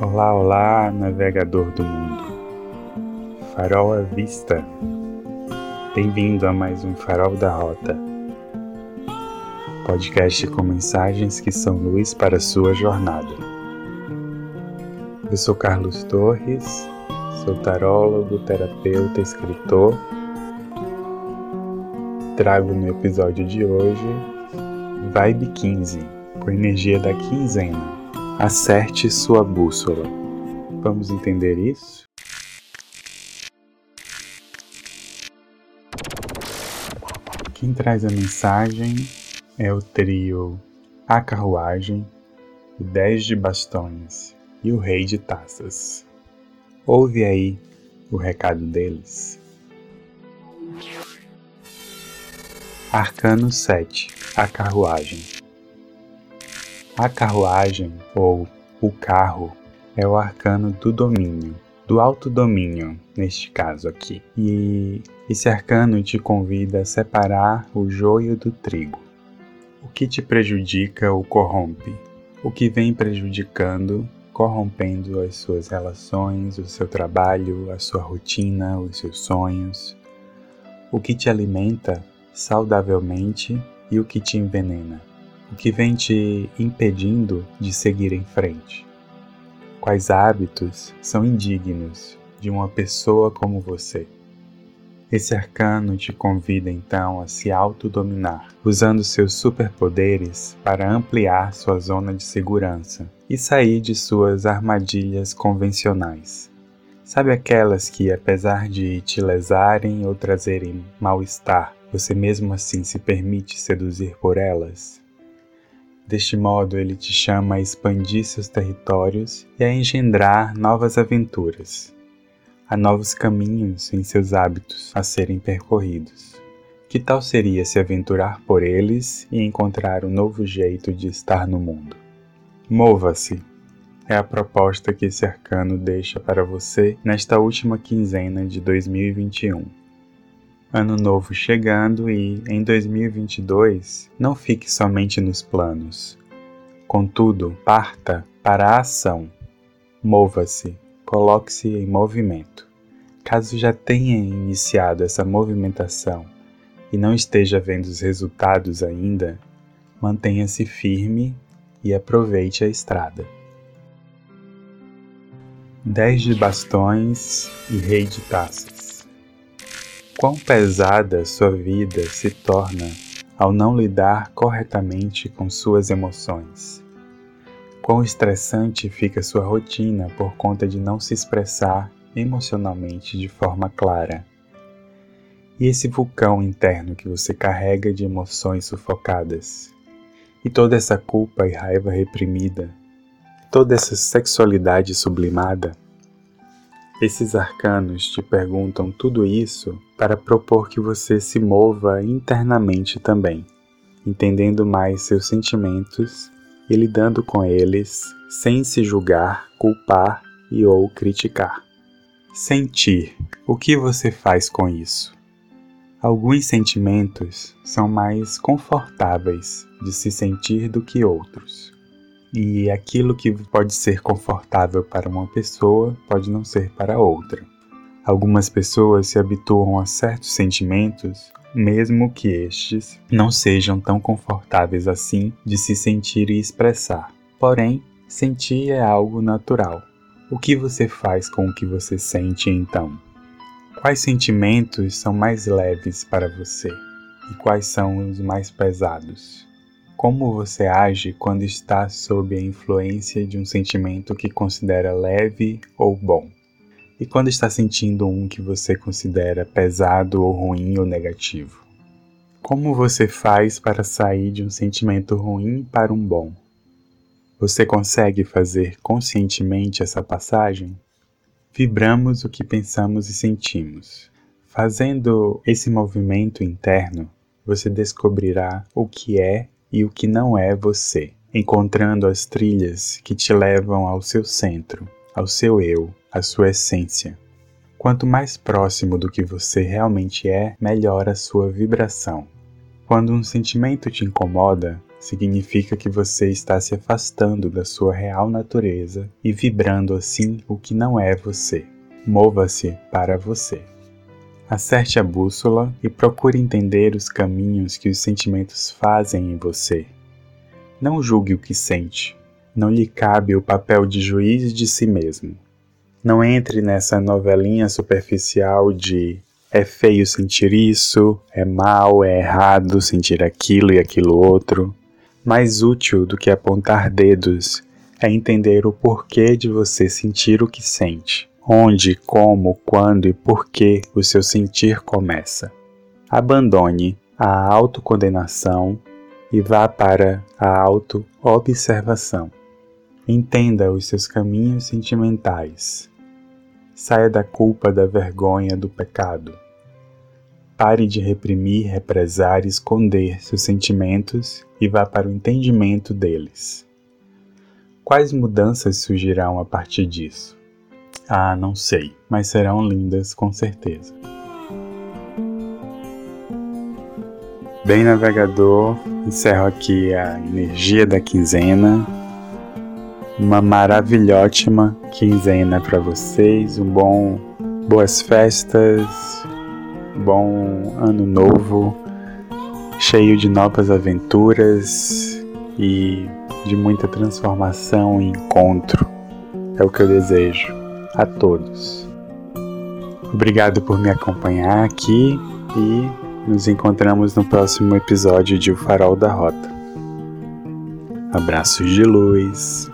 Olá, olá, navegador do mundo. Farol à vista. Bem-vindo a mais um Farol da Rota. Podcast com mensagens que são luz para a sua jornada. Eu sou Carlos Torres, sou tarólogo, terapeuta, escritor. Trago no episódio de hoje Vibe 15, com energia da quinzena Acerte sua bússola. Vamos entender isso? Quem traz a mensagem é o trio A Carruagem, o Dez de Bastões e o Rei de Taças. Ouve aí o recado deles. Arcano 7 A Carruagem a carruagem, ou o carro, é o arcano do domínio, do autodomínio, neste caso aqui. E esse arcano te convida a separar o joio do trigo. O que te prejudica o corrompe. O que vem prejudicando, corrompendo as suas relações, o seu trabalho, a sua rotina, os seus sonhos. O que te alimenta saudavelmente e o que te envenena o que vem te impedindo de seguir em frente? Quais hábitos são indignos de uma pessoa como você? Esse arcano te convida então a se autodominar, usando seus superpoderes para ampliar sua zona de segurança e sair de suas armadilhas convencionais. Sabe aquelas que, apesar de te lesarem ou trazerem mal-estar, você mesmo assim se permite seduzir por elas? Deste modo, ele te chama a expandir seus territórios e a engendrar novas aventuras. Há novos caminhos em seus hábitos a serem percorridos. Que tal seria se aventurar por eles e encontrar um novo jeito de estar no mundo? Mova-se! É a proposta que esse arcano deixa para você nesta última quinzena de 2021 ano novo chegando e, em 2022, não fique somente nos planos. Contudo, parta para a ação. Mova-se, coloque-se em movimento. Caso já tenha iniciado essa movimentação e não esteja vendo os resultados ainda, mantenha-se firme e aproveite a estrada. 10 de bastões e rei de taças. Quão pesada sua vida se torna ao não lidar corretamente com suas emoções. Quão estressante fica sua rotina por conta de não se expressar emocionalmente de forma clara. E esse vulcão interno que você carrega de emoções sufocadas. E toda essa culpa e raiva reprimida, toda essa sexualidade sublimada esses arcanos te perguntam tudo isso para propor que você se mova internamente também, entendendo mais seus sentimentos e lidando com eles sem se julgar, culpar e ou criticar. Sentir. O que você faz com isso? Alguns sentimentos são mais confortáveis de se sentir do que outros. E aquilo que pode ser confortável para uma pessoa pode não ser para outra. Algumas pessoas se habituam a certos sentimentos, mesmo que estes não sejam tão confortáveis assim de se sentir e expressar. Porém, sentir é algo natural. O que você faz com o que você sente então? Quais sentimentos são mais leves para você e quais são os mais pesados? Como você age quando está sob a influência de um sentimento que considera leve ou bom? E quando está sentindo um que você considera pesado ou ruim ou negativo? Como você faz para sair de um sentimento ruim para um bom? Você consegue fazer conscientemente essa passagem? Vibramos o que pensamos e sentimos. Fazendo esse movimento interno, você descobrirá o que é e o que não é você, encontrando as trilhas que te levam ao seu centro, ao seu eu, à sua essência. Quanto mais próximo do que você realmente é, melhor a sua vibração. Quando um sentimento te incomoda, significa que você está se afastando da sua real natureza e vibrando assim o que não é você. Mova-se para você. Acerte a bússola e procure entender os caminhos que os sentimentos fazem em você. Não julgue o que sente. Não lhe cabe o papel de juiz de si mesmo. Não entre nessa novelinha superficial de é feio sentir isso, é mal, é errado sentir aquilo e aquilo outro. Mais útil do que apontar dedos é entender o porquê de você sentir o que sente onde, como, quando e por que o seu sentir começa. Abandone a autocondenação e vá para a auto-observação. Entenda os seus caminhos sentimentais. Saia da culpa, da vergonha, do pecado. Pare de reprimir, represar e esconder seus sentimentos e vá para o entendimento deles. Quais mudanças surgirão a partir disso? Ah, não sei, mas serão lindas com certeza. Bem, navegador, encerro aqui a energia da quinzena. Uma maravilhótima quinzena para vocês, um bom boas festas, bom ano novo, cheio de novas aventuras e de muita transformação e encontro. É o que eu desejo a todos. Obrigado por me acompanhar aqui e nos encontramos no próximo episódio de O Farol da Rota. Abraços de luz.